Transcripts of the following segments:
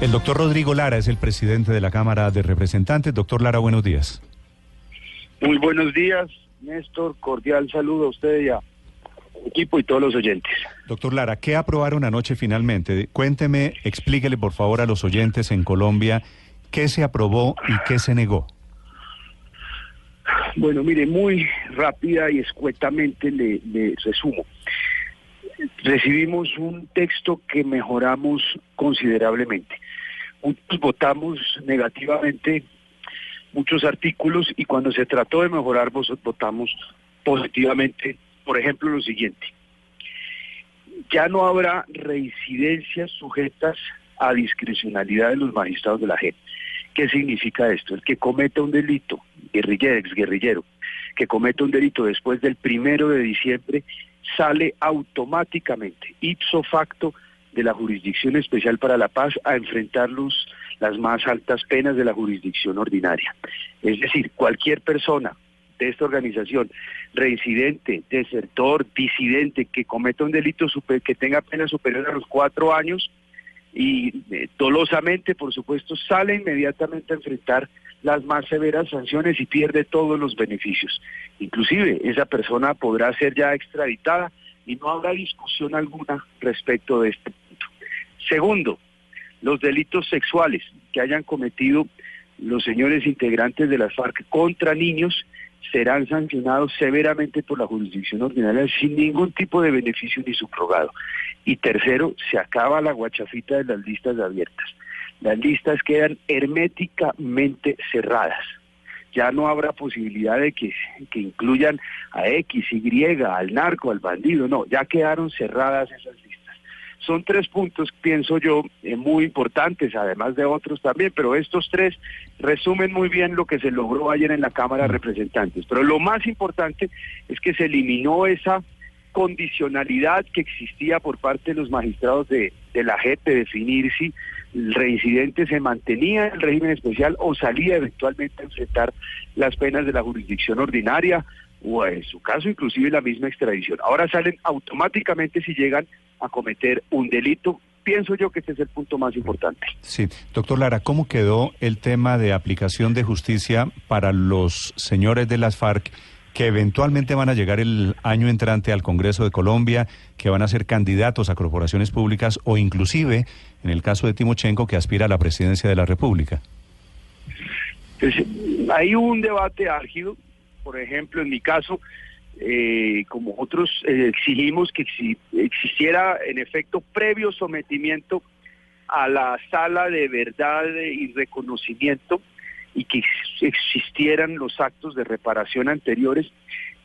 El doctor Rodrigo Lara es el presidente de la Cámara de Representantes. Doctor Lara, buenos días. Muy buenos días, Néstor. Cordial saludo a usted y a equipo y todos los oyentes. Doctor Lara, ¿qué aprobaron anoche finalmente? Cuénteme, explíquele por favor a los oyentes en Colombia qué se aprobó y qué se negó. Bueno, mire, muy rápida y escuetamente le, le resumo. Recibimos un texto que mejoramos considerablemente. Muchos votamos negativamente muchos artículos y cuando se trató de mejorar votamos positivamente, por ejemplo, lo siguiente. Ya no habrá reincidencias sujetas a discrecionalidad de los magistrados de la JEP. ¿Qué significa esto? El que cometa un delito, guerrillero, exguerrillero, que cometa un delito después del primero de diciembre, sale automáticamente, ipso facto, de la Jurisdicción Especial para la Paz a enfrentar los, las más altas penas de la jurisdicción ordinaria. Es decir, cualquier persona de esta organización, reincidente, desertor, disidente, que cometa un delito super, que tenga pena superior a los cuatro años y eh, dolosamente, por supuesto, sale inmediatamente a enfrentar las más severas sanciones y pierde todos los beneficios. Inclusive esa persona podrá ser ya extraditada y no habrá discusión alguna respecto de este. Segundo, los delitos sexuales que hayan cometido los señores integrantes de las FARC contra niños serán sancionados severamente por la jurisdicción ordinaria sin ningún tipo de beneficio ni subrogado. Y tercero, se acaba la guachafita de las listas abiertas. Las listas quedan herméticamente cerradas. Ya no habrá posibilidad de que, que incluyan a X, Y, al narco, al bandido. No, ya quedaron cerradas esas listas. Son tres puntos, pienso yo, eh, muy importantes, además de otros también, pero estos tres resumen muy bien lo que se logró ayer en la Cámara de Representantes. Pero lo más importante es que se eliminó esa condicionalidad que existía por parte de los magistrados de, de la JEP de definir si el reincidente se mantenía en el régimen especial o salía eventualmente a enfrentar las penas de la jurisdicción ordinaria o en su caso inclusive la misma extradición. Ahora salen automáticamente si llegan a cometer un delito. Pienso yo que este es el punto más importante. Sí, doctor Lara, ¿cómo quedó el tema de aplicación de justicia para los señores de las FARC que eventualmente van a llegar el año entrante al Congreso de Colombia, que van a ser candidatos a corporaciones públicas o inclusive, en el caso de Timochenko, que aspira a la presidencia de la República? Pues, hay un debate álgido, por ejemplo, en mi caso, eh, como otros eh, exigimos que existiera en efecto previo sometimiento a la sala de verdad y reconocimiento y que existieran los actos de reparación anteriores,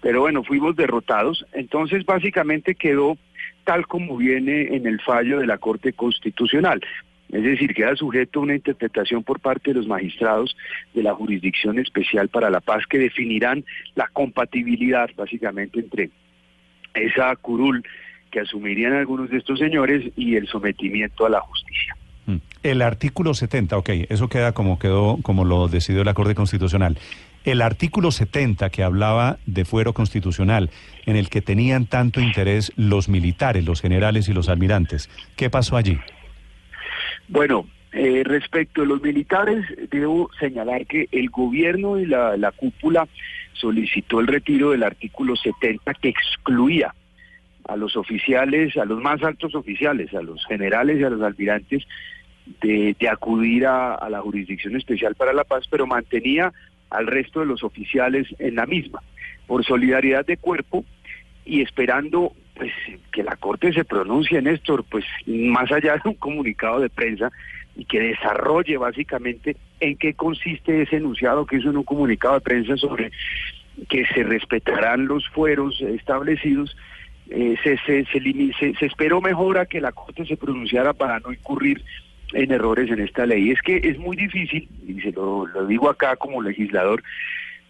pero bueno, fuimos derrotados, entonces básicamente quedó tal como viene en el fallo de la Corte Constitucional. Es decir, queda sujeto a una interpretación por parte de los magistrados de la Jurisdicción Especial para la Paz que definirán la compatibilidad básicamente entre esa curul que asumirían algunos de estos señores y el sometimiento a la justicia. Mm. El artículo 70, ok, eso queda como quedó, como lo decidió la Corte Constitucional. El artículo 70 que hablaba de fuero constitucional, en el que tenían tanto interés los militares, los generales y los almirantes, ¿qué pasó allí? Bueno, eh, respecto a los militares, debo señalar que el gobierno y la, la cúpula solicitó el retiro del artículo 70 que excluía a los oficiales, a los más altos oficiales, a los generales y a los almirantes de, acudir a, la Jurisdicción Especial para la Paz, pero mantenía al resto de los oficiales en la misma. Por solidaridad de cuerpo y esperando pues que la Corte se pronuncie, Néstor, pues más allá de un comunicado de prensa y que desarrolle básicamente en qué consiste ese enunciado que hizo en un comunicado de prensa sobre que se respetarán los fueros establecidos, eh, se, se, se, se, esperó mejor a que la Corte se pronunciara para no incurrir en errores en esta ley. Es que es muy difícil, y se lo, lo digo acá como legislador,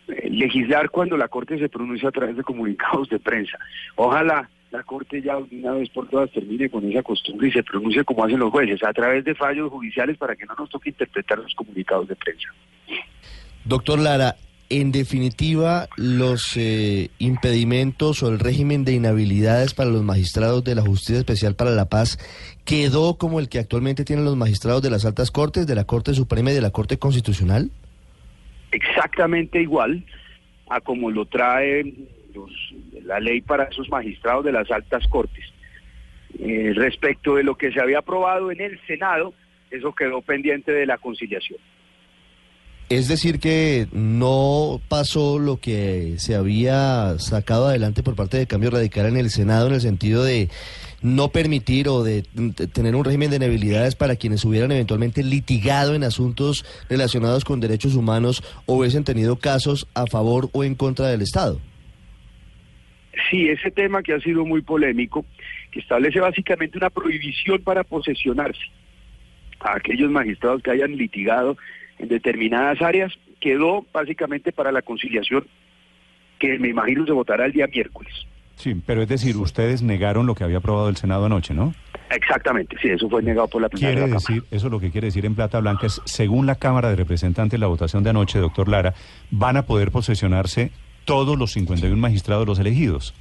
eh, legislar cuando la Corte se pronuncia a través de comunicados de prensa. Ojalá la Corte ya de una vez por todas termine con esa costumbre y se pronuncie como hacen los jueces, a través de fallos judiciales para que no nos toque interpretar los comunicados de prensa. Doctor Lara, en definitiva, los eh, impedimentos o el régimen de inhabilidades para los magistrados de la Justicia Especial para la Paz quedó como el que actualmente tienen los magistrados de las altas cortes, de la Corte Suprema y de la Corte Constitucional? Exactamente igual a como lo trae la ley para esos magistrados de las altas cortes. Eh, respecto de lo que se había aprobado en el Senado, eso quedó pendiente de la conciliación. Es decir, que no pasó lo que se había sacado adelante por parte de Cambio Radical en el Senado en el sentido de no permitir o de, de tener un régimen de inhabilidades para quienes hubieran eventualmente litigado en asuntos relacionados con derechos humanos o hubiesen tenido casos a favor o en contra del Estado. Sí, ese tema que ha sido muy polémico, que establece básicamente una prohibición para posesionarse a aquellos magistrados que hayan litigado en determinadas áreas, quedó básicamente para la conciliación que me imagino se votará el día miércoles. Sí, pero es decir, ustedes negaron lo que había aprobado el Senado anoche, ¿no? Exactamente, sí, eso fue negado por la plenaria Quiere de la Cámara. decir, eso lo que quiere decir en plata blanca es, según la Cámara de Representantes, la votación de anoche, doctor Lara, van a poder posesionarse todos los 51 magistrados los elegidos.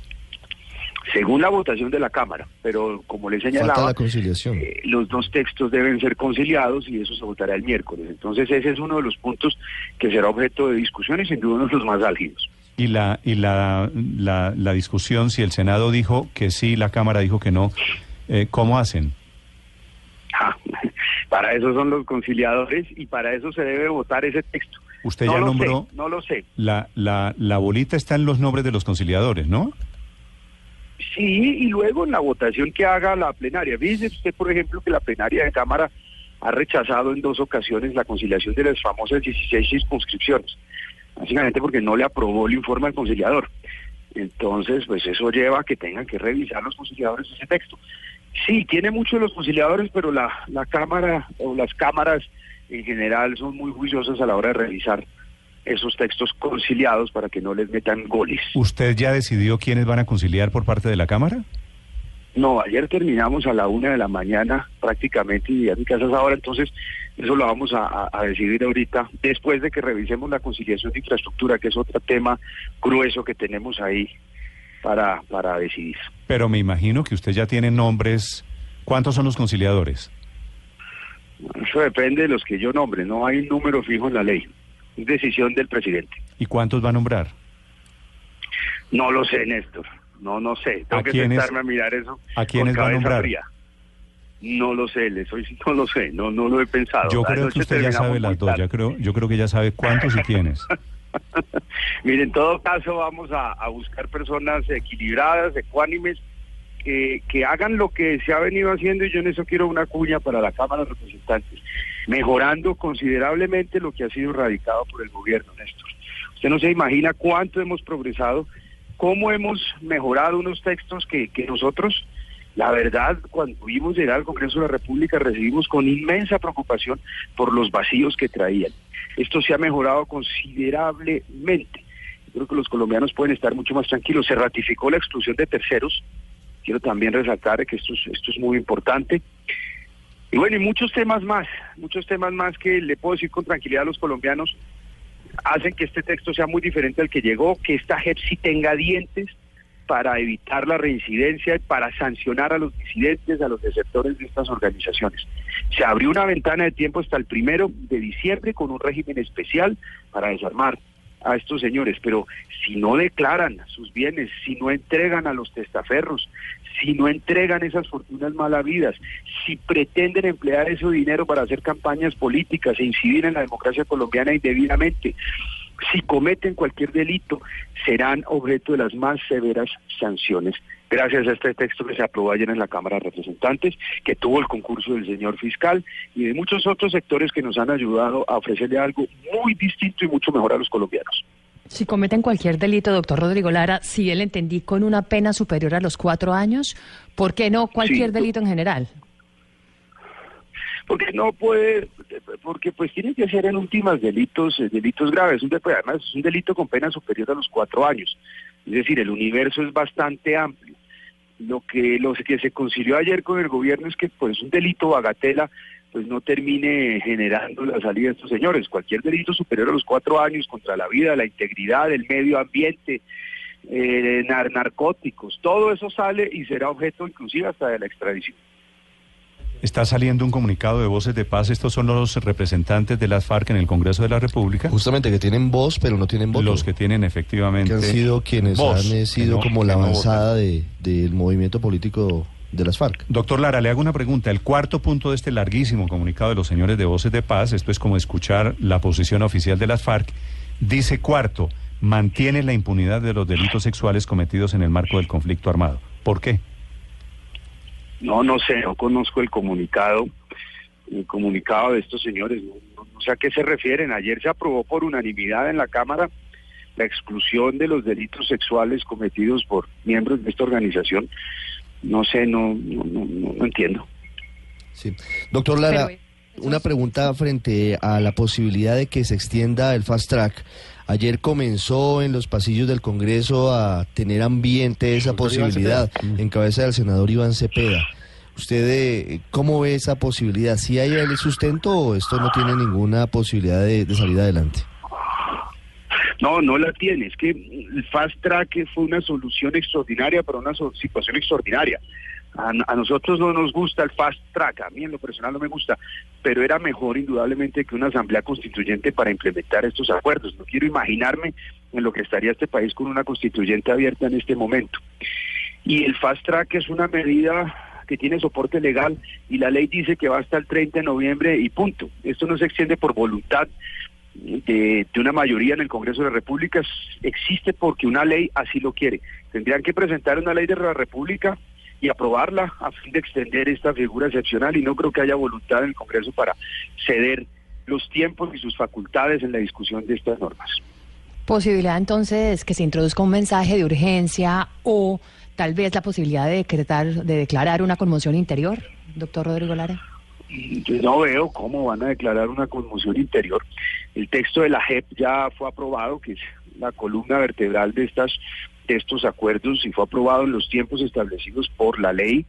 Según la votación de la Cámara, pero como le Falta señalaba, la conciliación. eh, los dos textos deben ser conciliados y eso se votará el miércoles. Entonces ese es uno de los puntos que será objeto de discusión y sin duda uno de los más álgidos. Y la y la, la, la discusión, si el Senado dijo que sí, la Cámara dijo que no, eh, ¿cómo hacen? Para eso son los conciliadores y para eso se debe votar ese texto. Usted no ya lo nombró, sé, no lo sé. la, la, la bolita está en los nombres de los conciliadores, ¿no? Sí, y luego en la votación que haga la plenaria. Fíjese usted, por ejemplo, que la plenaria de Cámara ha rechazado en dos ocasiones la conciliación de las famosas 16 circunscripciones, básicamente porque no le aprobó el informe al conciliador. Entonces, pues eso lleva a que tengan que revisar los conciliadores ese texto. Sí, tiene muchos los conciliadores, pero la, la Cámara o las cámaras en general son muy juiciosas a la hora de revisar esos textos conciliados para que no les metan goles. ¿Usted ya decidió quiénes van a conciliar por parte de la Cámara? No, ayer terminamos a la una de la mañana prácticamente y a mi casa es ahora, entonces eso lo vamos a decidir ahorita, después de que revisemos la conciliación de infraestructura, que es otro tema grueso que tenemos ahí para, para decidir. Pero me imagino que usted ya tiene nombres. ¿Cuántos son los conciliadores? Eso depende de los que yo nombre, no hay un número fijo en la ley, es decisión del presidente. ¿Y cuántos va a nombrar? No lo sé, Néstor, no, no sé, tengo ¿A que quiénes- sentarme a mirar eso a quiénes va a nombrar? fría. No lo sé, le soy, no lo sé, no, no lo he pensado. Yo creo que usted ya sabe las dos. Ya creo, yo creo que ya sabe cuántos y quiénes. Mire, en todo caso vamos a, buscar personas equilibradas, ecuánimes, que, que hagan lo que se ha venido haciendo y yo en eso quiero una cuña para la Cámara de Representantes, mejorando considerablemente lo que ha sido radicado por el gobierno, Néstor. Usted no se imagina cuánto hemos progresado, cómo hemos mejorado unos textos que, que nosotros, la verdad, cuando vimos llegar al Congreso de la República recibimos con inmensa preocupación por los vacíos que traían. Esto se ha mejorado considerablemente. Creo que los colombianos pueden estar mucho más tranquilos. Se ratificó la exclusión de terceros. Quiero también resaltar que esto es, muy importante. Y bueno, y muchos temas más, muchos temas más que le puedo decir con tranquilidad a los colombianos hacen que este texto sea muy diferente al que llegó, que esta JEP tenga dientes para evitar la reincidencia y para sancionar a los disidentes, a los desertores de estas organizaciones. Se abrió una ventana de tiempo hasta el primero de diciembre con un régimen especial para desarmar a estos señores, pero si no declaran sus bienes, si no entregan a los testaferros, si no entregan esas fortunas mal habidas, si pretenden emplear ese dinero para hacer campañas políticas e incidir en la democracia colombiana indebidamente, si cometen cualquier delito, serán objeto de las más severas sanciones. Gracias a este texto que se aprobó ayer en la Cámara de Representantes, que tuvo el concurso del señor fiscal y de muchos otros sectores que nos han ayudado a ofrecerle algo muy distinto y mucho mejor a los colombianos. Si cometen cualquier delito, doctor Rodrigo Lara, si él entendí con una pena superior a los cuatro años, ¿por qué no cualquier Sí. delito en general? Porque no puede, porque pues tiene que ser en últimas delitos, eh, delitos graves, además es un delito con pena superior a los cuatro años, es decir, el universo es bastante amplio. Lo que, lo que se concilió ayer con el gobierno es que pues un delito bagatela pues no termine generando la salida de estos señores. Cualquier delito superior a los cuatro años contra la vida, la integridad, el medio ambiente, eh, narcóticos, todo eso sale y será objeto inclusive hasta de la extradición. Está saliendo un comunicado de Voces de Paz. Estos son los representantes de las FARC en el Congreso de la República. Justamente que tienen voz, pero no tienen voto. Los que tienen efectivamente. Que han sido quienes voz, han sido no, como la no avanzada de, del movimiento político de las FARC. Doctor Lara, le hago una pregunta. El cuarto punto de este larguísimo comunicado de los señores de Voces de Paz, esto es como escuchar la posición oficial de las FARC, dice cuarto, mantiene la impunidad de los delitos sexuales cometidos en el marco del conflicto armado. ¿Por qué? No, no sé, no conozco el comunicado, el comunicado de estos señores, no, no, no sé a qué se refieren. Ayer se aprobó por unanimidad en la Cámara la exclusión de los delitos sexuales cometidos por miembros de esta organización. No sé, no, no, no, no entiendo. Sí. Doctor Lara, Pero, una pregunta frente a la posibilidad de que se extienda el fast track. Ayer comenzó en los pasillos del Congreso a tener ambiente esa posibilidad en cabeza del senador Iván Cepeda. ¿Usted eh, cómo ve esa posibilidad? ¿Si hay el sustento o esto no tiene ninguna posibilidad de, de salir adelante? No, no la tiene. Es que el fast track fue una solución extraordinaria para una situación extraordinaria. A, a nosotros no nos gusta el fast track, a mí en lo personal no me gusta, pero era mejor indudablemente que una asamblea constituyente para implementar estos acuerdos. No quiero imaginarme en lo que estaría este país con una constituyente abierta en este momento. Y el fast track es una medida que tiene soporte legal y la ley dice que va hasta el 30 de noviembre y punto. Esto no se extiende por voluntad de, de una mayoría en el Congreso de la República, existe porque una ley así lo quiere. Tendrían que presentar una ley de la República y aprobarla a fin de extender esta figura excepcional y no creo que haya voluntad en el Congreso para ceder los tiempos y sus facultades en la discusión de estas normas. Posibilidad entonces que se introduzca un mensaje de urgencia o tal vez la posibilidad de decretar, de declarar una conmoción interior, doctor Rodrigo Lara. Yo no veo cómo van a declarar una conmoción interior. El texto de la JEP ya fue aprobado, que es la columna vertebral de estas de estos acuerdos y fue aprobado en los tiempos establecidos por la ley.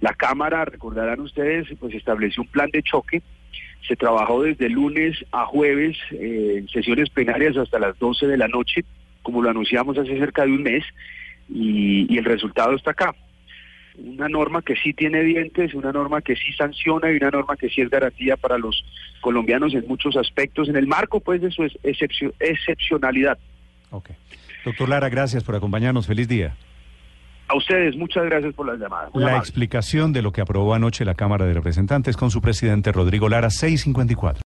La Cámara, recordarán ustedes, pues estableció un plan de choque. Se trabajó desde lunes a jueves eh, en sesiones plenarias hasta las 12 de la noche, como lo anunciamos hace cerca de un mes, y, el resultado está acá una norma que sí tiene dientes, una norma que sí sanciona y una norma que sí es garantía para los colombianos en muchos aspectos, en el marco pues de su ex- excepcio- excepcionalidad. Ok. Doctor Lara, gracias por acompañarnos. Feliz día. A ustedes, muchas gracias por las llamadas. Muy La explicación de lo que aprobó anoche la Cámara de Representantes con su presidente Rodrigo Lara, 654.